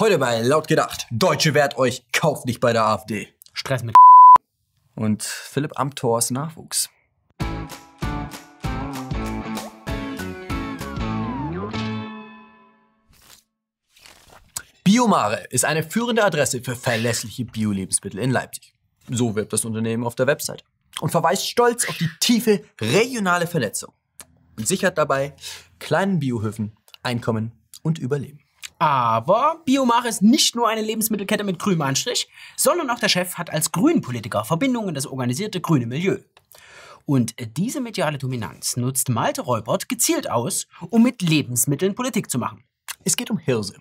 Heute bei Laut gedacht. Deutsche wehrt euch, kauft nicht bei der AfD. Stress mit Und Philipp Amthors Nachwuchs. Biomare ist eine führende Adresse für verlässliche Bio-Lebensmittel in Leipzig. So wirbt das Unternehmen auf der Website und verweist stolz auf die tiefe regionale Vernetzung und sichert dabei kleinen Biohöfen Einkommen und Überleben. Aber Biomare ist nicht nur eine Lebensmittelkette mit grünem Anstrich, sondern auch der Chef hat als Grünpolitiker Verbindungen in das organisierte grüne Milieu. Und diese mediale Dominanz nutzt Malte Reubert gezielt aus, um mit Lebensmitteln Politik zu machen. Es geht um Hirse.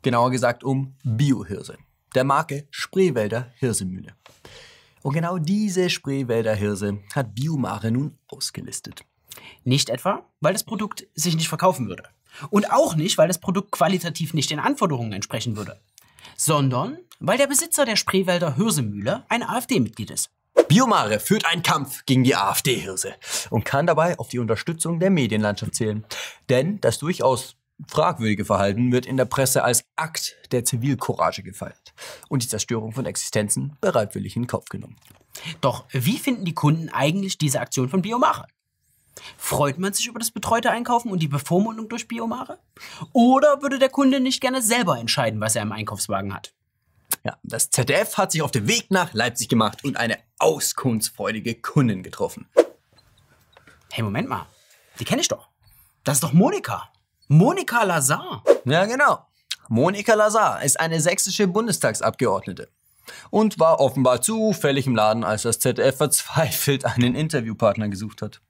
Genauer gesagt um Biohirse. Der Marke Spreewälder Hirsemühle. Und genau diese Spreewälder Hirse hat Biomare nun ausgelistet. Nicht etwa, weil das Produkt sich nicht verkaufen würde. Und auch nicht, weil das Produkt qualitativ nicht den Anforderungen entsprechen würde. Sondern weil der Besitzer der Spreewälder Hirsemühle ein AfD-Mitglied ist. Biomare führt einen Kampf gegen die AfD-Hirse und kann dabei auf die Unterstützung der Medienlandschaft zählen. Denn das durchaus fragwürdige Verhalten wird in der Presse als Akt der Zivilcourage gefeiert und die Zerstörung von Existenzen bereitwillig in Kauf genommen. Doch wie finden die Kunden eigentlich diese Aktion von Biomare? Freut man sich über das betreute Einkaufen und die Bevormundung durch Biomare? Oder würde der Kunde nicht gerne selber entscheiden, was er im Einkaufswagen hat? Ja, das ZDF hat sich auf den Weg nach Leipzig gemacht und eine auskunftsfreudige Kundin getroffen. Hey, Moment mal. Die kenne ich doch. Das ist doch Monika. Monika Lazar. Ja, genau. Monika Lazar ist eine sächsische Bundestagsabgeordnete und war offenbar zufällig im Laden, als das ZDF verzweifelt einen Interviewpartner gesucht hat.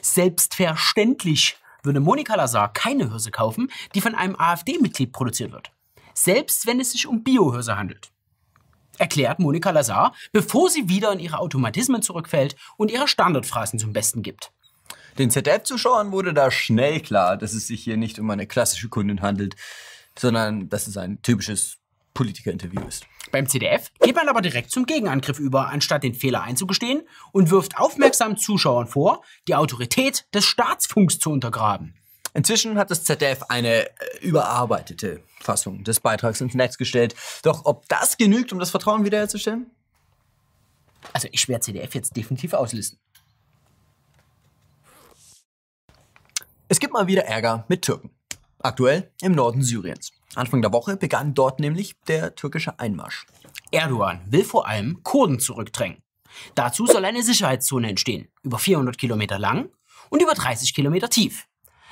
Selbstverständlich würde Monika Lazar keine Hirse kaufen, die von einem AfD-Mitglied produziert wird. Selbst wenn es sich um Biohirse handelt. Erklärt Monika Lazar, bevor sie wieder in ihre Automatismen zurückfällt und ihre Standardphrasen zum Besten gibt. Den ZDF-Zuschauern wurde da schnell klar, dass es sich hier nicht um eine klassische Kundin handelt, sondern dass es ein typisches Politikerinterview ist. Beim CDF geht man aber direkt zum Gegenangriff über, anstatt den Fehler einzugestehen und wirft aufmerksamen Zuschauern vor, die Autorität des Staatsfunks zu untergraben. Inzwischen hat das ZDF eine äh, überarbeitete Fassung des Beitrags ins Netz gestellt. Doch ob das genügt, um das Vertrauen wiederherzustellen? Also ich werde CDF jetzt definitiv auslisten. Es gibt mal wieder Ärger mit Türken. Aktuell im Norden Syriens. Anfang der Woche begann dort nämlich der türkische Einmarsch. Erdogan will vor allem Kurden zurückdrängen. Dazu soll eine Sicherheitszone entstehen, über 400 Kilometer lang und über 30 Kilometer tief.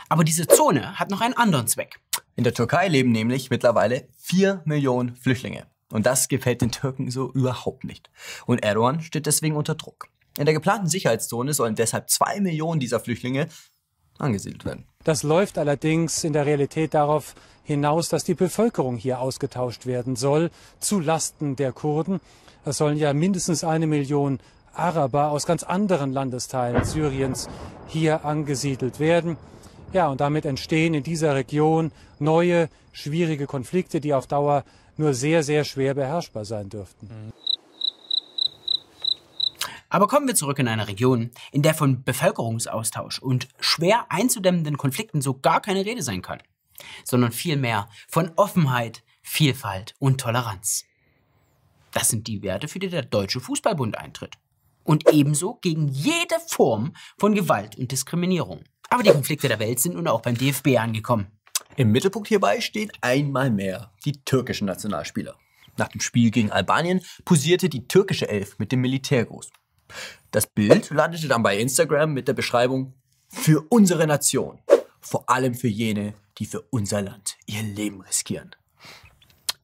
Aber diese Zone hat noch einen anderen Zweck. In der Türkei leben nämlich mittlerweile 4 Millionen Flüchtlinge. Und das gefällt den Türken so überhaupt nicht. Und Erdogan steht deswegen unter Druck. In der geplanten Sicherheitszone sollen deshalb 2 Millionen dieser Flüchtlinge angesiedelt werden. Das läuft allerdings in der Realität darauf hinaus, dass die Bevölkerung hier ausgetauscht werden soll, zu Lasten der Kurden. Es sollen ja mindestens eine Million Araber aus ganz anderen Landesteilen Syriens hier angesiedelt werden. Ja, und damit entstehen in dieser Region neue, schwierige Konflikte, die auf Dauer nur sehr, sehr schwer beherrschbar sein dürften. Aber kommen wir zurück in eine Region, in der von Bevölkerungsaustausch und schwer einzudämmenden Konflikten so gar keine Rede sein kann, sondern vielmehr von Offenheit, Vielfalt und Toleranz. Das sind die Werte, für die der Deutsche Fußballbund eintritt. Und ebenso gegen jede Form von Gewalt und Diskriminierung. Aber die Konflikte der Welt sind nun auch beim DFB angekommen. Im Mittelpunkt hierbei stehen einmal mehr die türkischen Nationalspieler. Nach dem Spiel gegen Albanien posierte die türkische Elf mit dem Militärgruß. Das Bild landete dann bei Instagram mit der Beschreibung für unsere Nation, vor allem für jene, die für unser Land ihr Leben riskieren.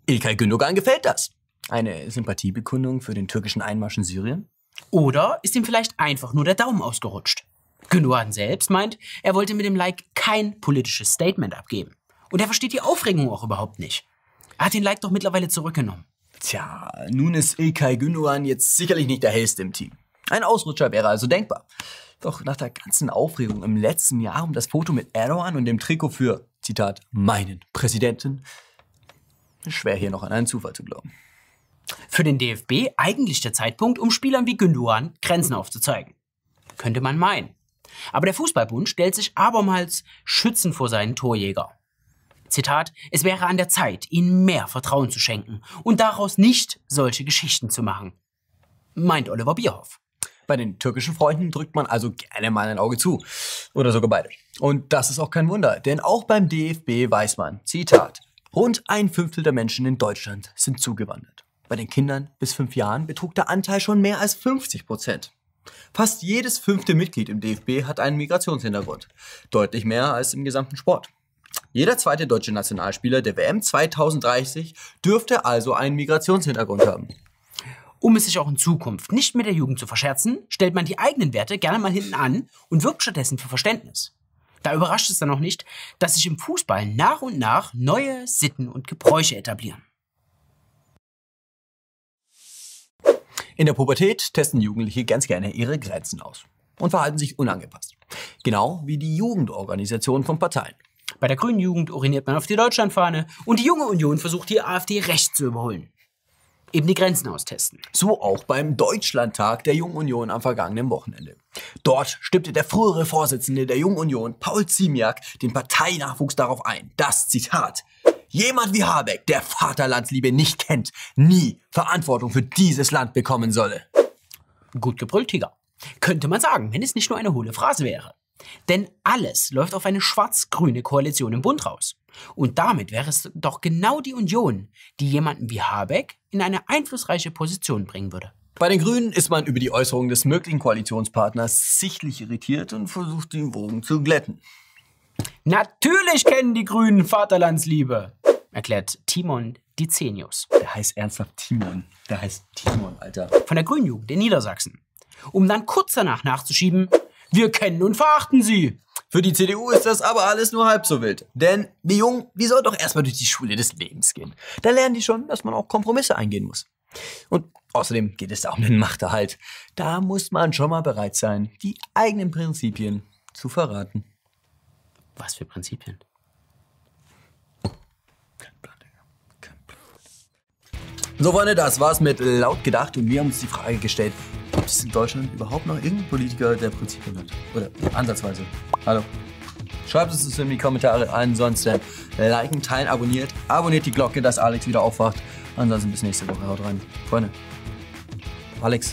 Ilkay Gündogan gefällt das. Eine Sympathiebekundung für den türkischen Einmarsch in Syrien? Oder ist ihm vielleicht einfach nur der Daumen ausgerutscht? Gündogan selbst meint, er wollte mit dem Like kein politisches Statement abgeben. Und er versteht die Aufregung auch überhaupt nicht. Er hat den Like doch mittlerweile zurückgenommen. Tja, nun ist Ilkay Gündogan jetzt sicherlich nicht der hellste im Team. Ein Ausrutscher wäre also denkbar. Doch nach der ganzen Aufregung im letzten Jahr um das Foto mit Erdogan und dem Trikot für, Zitat, meinen Präsidenten, ist schwer hier noch an einen Zufall zu glauben. Für den DFB eigentlich der Zeitpunkt, um Spielern wie Gündogan Grenzen aufzuzeigen. Könnte man meinen. Aber der Fußballbund stellt sich abermals schützend vor seinen Torjäger. Zitat, es wäre an der Zeit, ihnen mehr Vertrauen zu schenken und daraus nicht solche Geschichten zu machen. Meint Oliver Bierhoff. Bei den türkischen Freunden drückt man also gerne mal ein Auge zu. Oder sogar beide. Und das ist auch kein Wunder, denn auch beim DFB weiß man, Zitat, rund ein Fünftel der Menschen in Deutschland sind zugewandert. Bei den Kindern bis fünf Jahren betrug der Anteil schon mehr als 50 Prozent. Fast jedes fünfte Mitglied im DFB hat einen Migrationshintergrund. Deutlich mehr als im gesamten Sport. Jeder zweite deutsche Nationalspieler der WM 2030 dürfte also einen Migrationshintergrund haben. Um es sich auch in Zukunft nicht mit der Jugend zu verscherzen, stellt man die eigenen Werte gerne mal hinten an und wirkt stattdessen für Verständnis. Da überrascht es dann auch nicht, dass sich im Fußball nach und nach neue Sitten und Gebräuche etablieren. In der Pubertät testen Jugendliche ganz gerne ihre Grenzen aus und verhalten sich unangepasst. Genau wie die Jugendorganisation von Parteien. Bei der Grünen Jugend uriniert man auf die Deutschlandfahne und die junge Union versucht die AfD rechts zu überholen. Eben die Grenzen austesten. So auch beim Deutschlandtag der Jungen Union am vergangenen Wochenende. Dort stimmte der frühere Vorsitzende der Jungen Union, Paul Ziemiak, den Parteinachwuchs darauf ein, dass, Zitat, jemand wie Habeck, der Vaterlandsliebe nicht kennt, nie Verantwortung für dieses Land bekommen solle. Gut gebrüllt, Tiger. Könnte man sagen, wenn es nicht nur eine hohle Phrase wäre. Denn alles läuft auf eine schwarz-grüne Koalition im Bund raus. Und damit wäre es doch genau die Union, die jemanden wie Habeck in eine einflussreiche Position bringen würde. Bei den Grünen ist man über die Äußerung des möglichen Koalitionspartners sichtlich irritiert und versucht, den Wogen zu glätten. Natürlich kennen die Grünen Vaterlandsliebe, erklärt Timon Dizenius. Der heißt ernsthaft Timon. Der heißt Timon, Alter. Von der Grünen Jugend in Niedersachsen. Um dann kurz danach nachzuschieben, wir kennen und verachten sie. Für die CDU ist das aber alles nur halb so wild. Denn die Jungen, die sollen doch erstmal durch die Schule des Lebens gehen. Da lernen die schon, dass man auch Kompromisse eingehen muss. Und außerdem geht es da um den Machterhalt. Da muss man schon mal bereit sein, die eigenen Prinzipien zu verraten. Was für Prinzipien? So, Freunde, das war's mit laut gedacht und wir haben uns die Frage gestellt, gibt es in Deutschland überhaupt noch irgendeinen Politiker, der Prinzipien hat? Oder ansatzweise. Hallo. Schreibt es uns in die Kommentare. Ansonsten liken, teilen, abonniert. Abonniert die Glocke, dass Alex wieder aufwacht. Ansonsten bis nächste Woche. Haut rein. Freunde. Alex.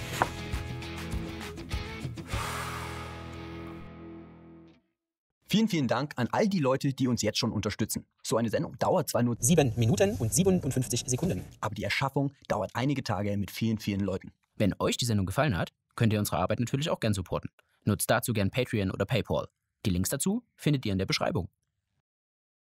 Vielen, vielen Dank an all die Leute, die uns jetzt schon unterstützen. So eine Sendung dauert zwar nur 7 Minuten und 57 Sekunden. aber die Erschaffung dauert einige Tage mit vielen, vielen Leuten. Wenn euch die Sendung gefallen hat, könnt ihr unsere Arbeit natürlich auch gern supporten. Nutzt dazu gern Patreon oder PayPal. Die Links dazu findet ihr in der Beschreibung.